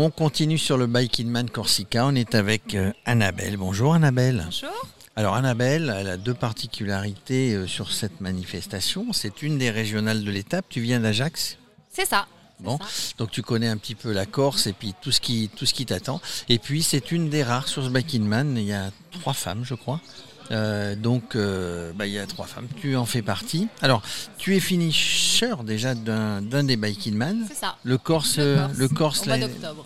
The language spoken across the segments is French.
On continue sur le Bike in Man Corsica. On est avec euh, Annabelle. Bonjour Annabelle. Bonjour. Alors Annabelle, elle a deux particularités euh, sur cette manifestation. C'est une des régionales de l'étape. Tu viens d'Ajax? C'est ça. Bon, donc tu connais un petit peu la Corse et puis tout ce qui, tout ce qui t'attend. Et puis c'est une des rares sur ce Bike in Man. Il y a trois femmes, je crois. Euh, donc, euh, bah, il y a trois femmes. Tu en fais partie. Alors, tu es finisher déjà d'un des Biking Man. C'est ça. Le Corse, le Corse,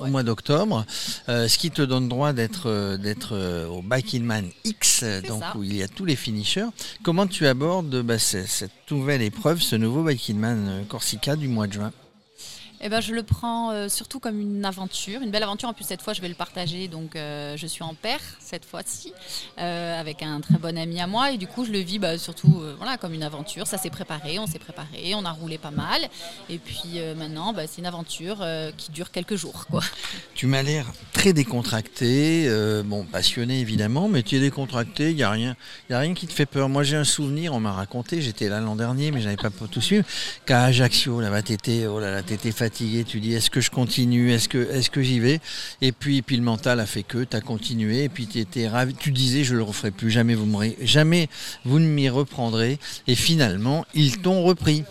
au mois d'octobre. Euh, ce qui te donne droit d'être d'être au Biking Man X, donc où il y a tous les finishers. Comment tu abordes bah, cette nouvelle épreuve, ce nouveau Biking Man Corsica du mois de juin? Eh ben, je le prends euh, surtout comme une aventure, une belle aventure. En plus, cette fois, je vais le partager. Donc, euh, je suis en paire cette fois-ci euh, avec un très bon ami à moi. Et du coup, je le vis bah, surtout voilà, comme une aventure. Ça s'est préparé, on s'est préparé, on a roulé pas mal. Et puis maintenant, bah, c'est une aventure qui dure quelques jours. Quoi. Tu m'as l'air très décontracté, bon, passionné évidemment, mais tu es décontracté. Il n'y a, rien, a rien qui te fait peur. Moi, j'ai un souvenir, on m'a raconté, j'étais là l'an dernier, mais je n'avais pas tout suivre, qu'à Ajaccio, là-bas, t'étais oh là là, fatigué tu dis est-ce que je continue, est-ce que, j'y vais? Et puis, le mental a fait que tu as continué, et puis tu ravi, tu disais je le referai plus, jamais vous, jamais vous ne m'y reprendrez, et finalement, ils t'ont repris.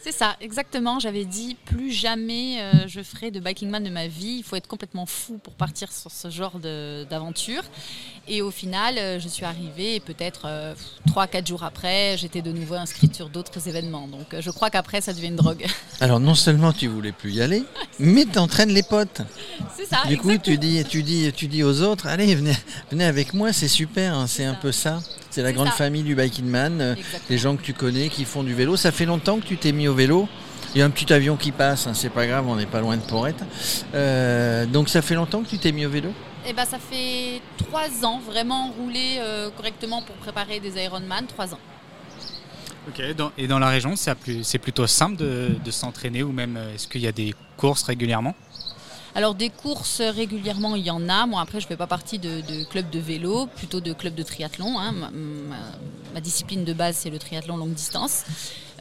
C'est ça, exactement. J'avais dit plus jamais euh, je ferai de biking man de ma vie. Il faut être complètement fou pour partir sur ce genre d'aventure. Et au final, euh, je suis arrivée et peut-être euh, trois, 4 jours après, j'étais de nouveau inscrite sur d'autres événements. Donc je crois qu'après, ça devient une drogue. Alors non seulement tu voulais plus y aller, mais tu entraînes les potes. C'est ça. Du coup, tu dis, tu, dis, tu dis aux autres, allez, venez, venez avec moi, c'est super, hein, c'est un peu ça. C'est la grande famille du Biking Man, les gens que tu connais qui font du vélo. Ça fait longtemps que tu t'es mis au vélo. Il y a un petit avion qui passe, hein, c'est pas grave, on n'est pas loin de Porrette. Euh, donc ça fait longtemps que tu t'es mis au vélo? Eh ben, ça fait trois ans, vraiment rouler euh, correctement pour préparer des Ironman, trois ans. Ok, et dans la région, c'est plutôt simple de, de s'entraîner ou même euh, est-ce qu'il y a des courses régulièrement? Alors des courses régulièrement, il y en a. Moi après, je ne fais pas partie de, clubs de vélo, plutôt de clubs de triathlon. Hein. Ma, discipline de base, c'est le triathlon longue distance.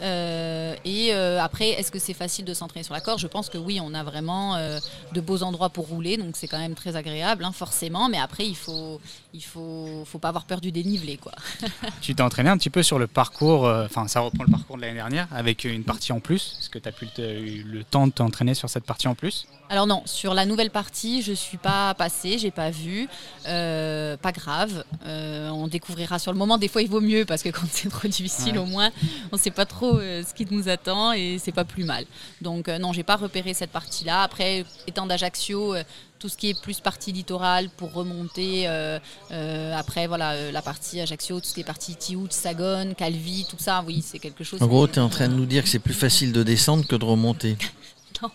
Euh, et euh, après, est-ce que c'est facile de s'entraîner sur la corde? Je pense que oui, on a vraiment euh, de beaux endroits pour rouler, donc c'est quand même très agréable, hein, forcément. Mais après, il faut, il faut, faut pas avoir peur du dénivelé, quoi. tu t'es entraîné un petit peu sur le parcours. Enfin, ça reprend le parcours de l'année dernière avec une partie en plus? Est-ce que tu as pu eu le temps de t'entraîner sur cette partie en plus? Alors non, sur la nouvelle partie, je suis pas passée, j'ai pas vu. pas grave, on découvrira sur le moment. Des fois, il vaut mieux parce que quand c'est trop difficile, au moins, on sait pas trop euh, ce qui nous attend et c'est pas plus mal. Donc euh, non, j'ai pas repéré cette partie-là. Après, étant d'Ajaccio, euh, tout ce qui est plus partie littorale pour remonter. après, voilà, la partie Ajaccio, tout ce qui est partie Tiout, Sagone, Calvi, tout ça, oui, c'est quelque chose. En gros, tu es en train de nous dire que c'est plus facile de descendre que de remonter. non.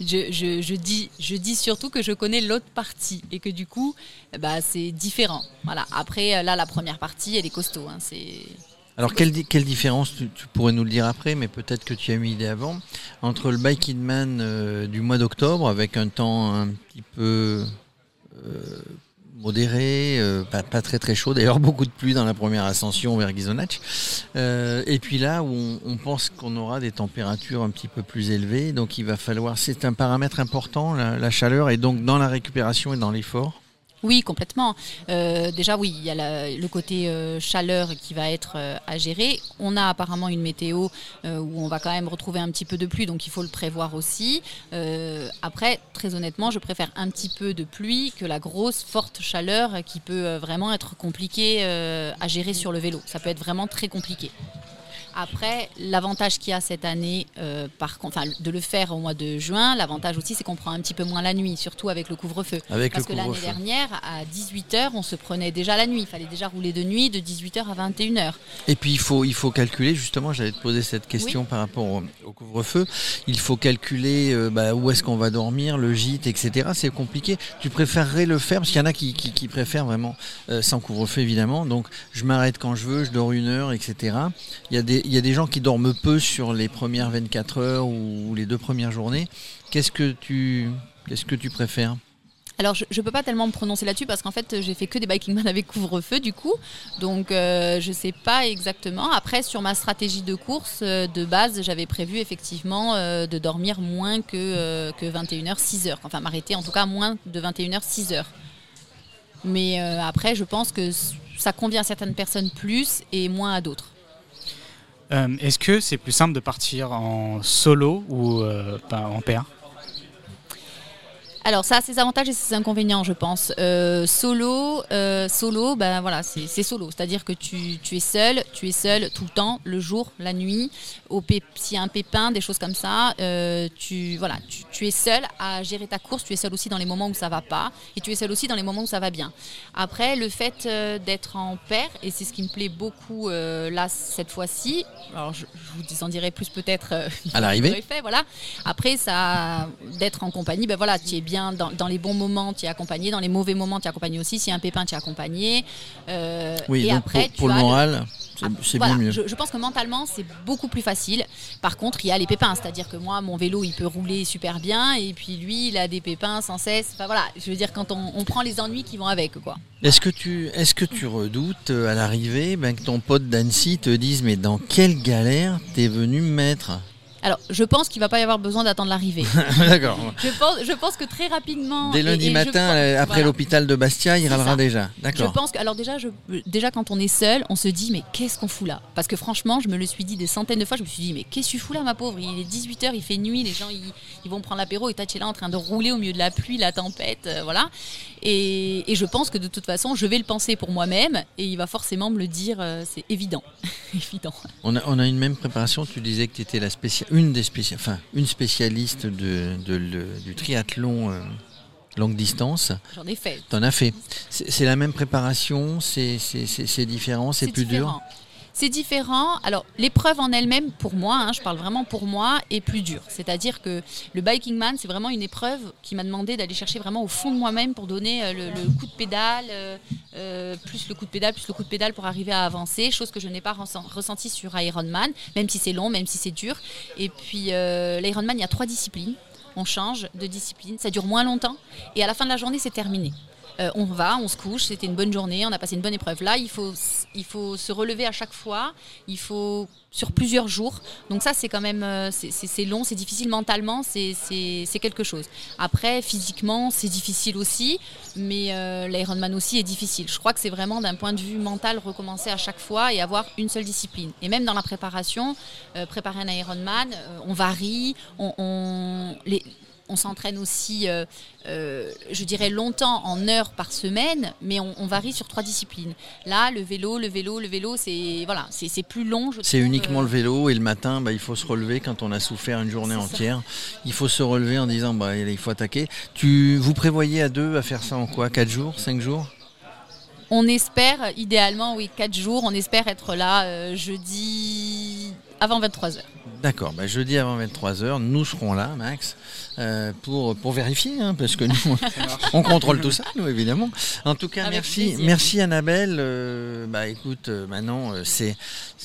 Je, dis, je dis surtout que je connais l'autre partie et que du coup, bah, c'est différent. Voilà. Après, là, la première partie, elle est costaud. Hein, c'est alors, quelle, différence, tu, pourrais nous le dire après, mais peut-être que tu as mis idée avant, entre le Bike Man euh, du mois d'octobre, avec un temps un petit peu euh, modéré, euh, pas, très très chaud, d'ailleurs beaucoup de pluie dans la première ascension vers Gizonach, et puis là où on, pense qu'on aura des températures un petit peu plus élevées, donc il va falloir, c'est un paramètre important, la chaleur, et donc dans la récupération et dans l'effort oui, complètement. Euh, déjà, oui, il y a le côté euh, chaleur qui va être euh, à gérer. On a apparemment une météo où on va quand même retrouver un petit peu de pluie, donc il faut le prévoir aussi. après, très honnêtement, je préfère un petit peu de pluie que la grosse, forte chaleur qui peut vraiment être compliquée à gérer sur le vélo. Ça peut être vraiment très compliqué. Après, l'avantage qu'il y a cette année, euh, par de le faire au mois de juin, l'avantage aussi, c'est qu'on prend un petit peu moins la nuit, surtout avec le couvre-feu. Parce que l'année dernière, à 18h, on se prenait déjà la nuit. Il fallait déjà rouler de nuit de 18h à 21h. Et puis, il faut, il faut calculer, justement, j'allais te poser cette question par rapport au, couvre-feu. Il faut calculer euh, bah, où est-ce qu'on va dormir, le gîte, etc. C'est compliqué. Tu préférerais le faire, parce qu'il y en a qui, qui, préfèrent vraiment euh, sans couvre-feu, évidemment. Donc, je m'arrête quand je veux, je dors une heure, etc. Il y a des y a des gens qui dorment peu sur les premières 24 heures ou les deux premières journées. Qu'est-ce que tu, qu'est-ce que tu préfères? Alors, je ne peux pas tellement me prononcer là-dessus parce qu'en fait, j'ai fait que des biking man avec couvre-feu du coup. Donc, euh, je ne sais pas exactement. Après, sur ma stratégie de course, euh, de base, j'avais prévu effectivement euh, de dormir moins que, que 21h, 6h. Enfin, m'arrêter en tout cas moins de 21h, 6h. Mais après, je pense que ça convient à certaines personnes plus et moins à d'autres. Est-ce que c'est plus simple de partir en solo ou en paire alors ça a ses avantages et ses inconvénients, je pense. Euh, solo, euh, solo, ben voilà, c'est solo, c'est-à-dire que tu, es seul, tu es seul tout le temps, le jour, la nuit. S'il y a un pépin, des choses comme ça, euh, tu voilà, tu, es seul à gérer ta course. Tu es seul aussi dans les moments où ça va pas, et tu es seul aussi dans les moments où ça va bien. Après, le fait d'être en paire, et c'est ce qui me plaît beaucoup là cette fois-ci. Alors je, vous en dirai plus peut-être à l'arrivée. Voilà. Après, ça, d'être en compagnie, ben voilà, tu es bien dans, les bons moments, tu es accompagné, dans les mauvais moments, tu es accompagné aussi. S'il y a un pépin, tu es accompagné. Euh, oui, et après, pour, le moral, c'est bien mieux. Je, pense que mentalement, c'est beaucoup plus facile. Par contre, il y a les pépins, c'est-à-dire que moi, mon vélo, il peut rouler super bien, et puis lui, il a des pépins sans cesse. Enfin voilà, je veux dire, quand on, prend les ennuis qui vont avec, quoi. Est-ce que tu, est-ce que tu redoutes euh, à l'arrivée ben, que ton pote d'Annecy te dise, mais dans quelle galère t'es venu me mettre? Alors, je pense qu'il ne va pas y avoir besoin d'attendre l'arrivée. D'accord. Je pense, je pense que très rapidement. Dès lundi matin, euh, après l'hôpital de Bastia, il râlera déjà. D'accord. Je pense que, alors déjà, je, déjà quand on est seul, on se dit mais qu'est-ce qu'on fout là? Parce que franchement, je me le suis dit des centaines de fois. Je me suis dit mais qu'est-ce que tu fous là, ma pauvre? Il est 18 h il fait nuit, les gens ils, vont prendre l'apéro et toi tu es là en train de rouler au milieu de la pluie, la tempête, euh, voilà. Et, je pense que de toute façon, je vais le penser pour moi-même et il va forcément me le dire. Euh, c'est évident, évident. On a, on a une même préparation. Tu disais que tu étais la une des enfin, une spécialiste de, du triathlon. Euh, longue distance. J'en ai fait. T'en as fait. C'est la même préparation, c'est différent, c'est plus dur c'est différent. Alors, l'épreuve en elle-même, pour moi, hein, je parle vraiment pour moi, est plus dure. C'est-à-dire que le Biking Man, c'est vraiment une épreuve qui m'a demandé d'aller chercher vraiment au fond de moi-même pour donner euh, le, coup de pédale, euh, euh, plus le coup de pédale, plus le coup de pédale pour arriver à avancer, chose que je n'ai pas ressenti sur Ironman, même si c'est long, même si c'est dur. Et puis, l'Ironman, il y a trois disciplines. On change de discipline, ça dure moins longtemps, et à la fin de la journée, c'est terminé. Euh, on va, on se couche, c'était une bonne journée, on a passé une bonne épreuve. Là, il faut, se relever à chaque fois, il faut sur plusieurs jours. Donc ça, c'est quand même, euh, c'est long, c'est difficile mentalement, c'est quelque chose. Après, physiquement, c'est difficile aussi, mais euh, l'Ironman aussi est difficile. Je crois que c'est vraiment d'un point de vue mental recommencer à chaque fois et avoir une seule discipline. Et même dans la préparation, préparer un Ironman, on varie, on, on s'entraîne aussi, euh, euh, je dirais, longtemps en heures par semaine, mais on, varie sur trois disciplines. Là, le vélo, le vélo, le vélo, c'est voilà, c'est plus long. C'est uniquement le vélo et le matin, bah, il faut se relever quand on a souffert une journée entière. Il faut se relever en disant, bah, il faut attaquer. Tu, vous prévoyez à deux à faire ça en quoi? Quatre jours? Cinq jours? On espère, idéalement, oui, quatre jours. On espère être là euh, jeudi avant 23h. D'accord, bah, jeudi avant 23h, nous serons là, Max, euh, pour, pour vérifier, hein, parce que nous, on contrôle tout ça, nous, évidemment. En tout cas, merci, merci Annabelle. Euh, bah, écoute, euh, maintenant, c'est,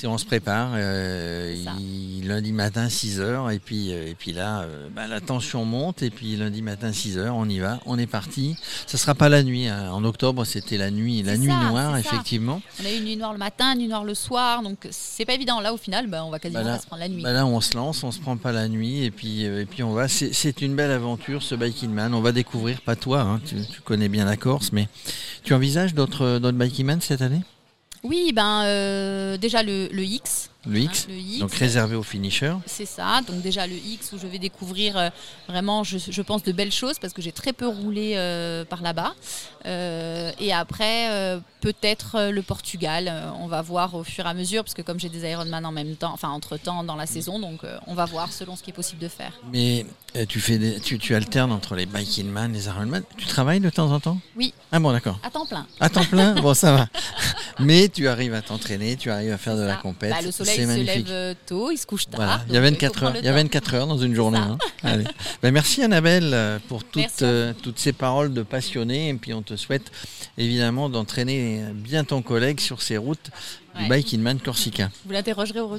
on se prépare. lundi matin, 6h, et puis, et puis là, bah, la tension monte, et puis lundi matin, 6h, on y va, on est parti. Ça ne sera pas la nuit. Hein. En octobre, c'était la nuit, la nuit noire, effectivement. On a eu une nuit noire le matin, une nuit noire le soir, donc c'est pas évident. Là, au final, bah, on va quasiment bah se prendre la nuit on se lance, on se prend pas la nuit et puis, euh, on va. C'est une belle aventure ce Biking Man. On va découvrir, pas toi, hein, tu, connais bien la Corse, mais tu envisages d'autres Biking Man cette année? Oui, ben euh, déjà le, X. Le X, donc réservé aux finishers. C'est ça, donc déjà le X où je vais découvrir euh, vraiment, je, pense, de belles choses parce que j'ai très peu roulé par là-bas. et après, peut-être euh, le Portugal. Euh, on va voir au fur et à mesure, parce que comme j'ai des Ironman en même temps, enfin entre temps dans la saison, donc euh, on va voir selon ce qui est possible de faire. Mais tu fais des, tu, alternes entre les Biking Man, les Ironman. Tu travailles de temps en temps? Oui. Ah bon, d'accord. À temps plein. À temps plein, bon ça va. Mais tu arrives à t'entraîner, tu arrives à faire de la compète. Bah, le soleil se lève tôt, il se couche tard. Il y a 24 heures. Il y a 24 heures dans une journée. Hein. Bah, merci Annabelle pour toutes, toutes ces paroles de passionné. Et puis on te souhaite évidemment d'entraîner bien ton collègue sur ses routes du Bike Man Corsica. Vous l'interrogerez au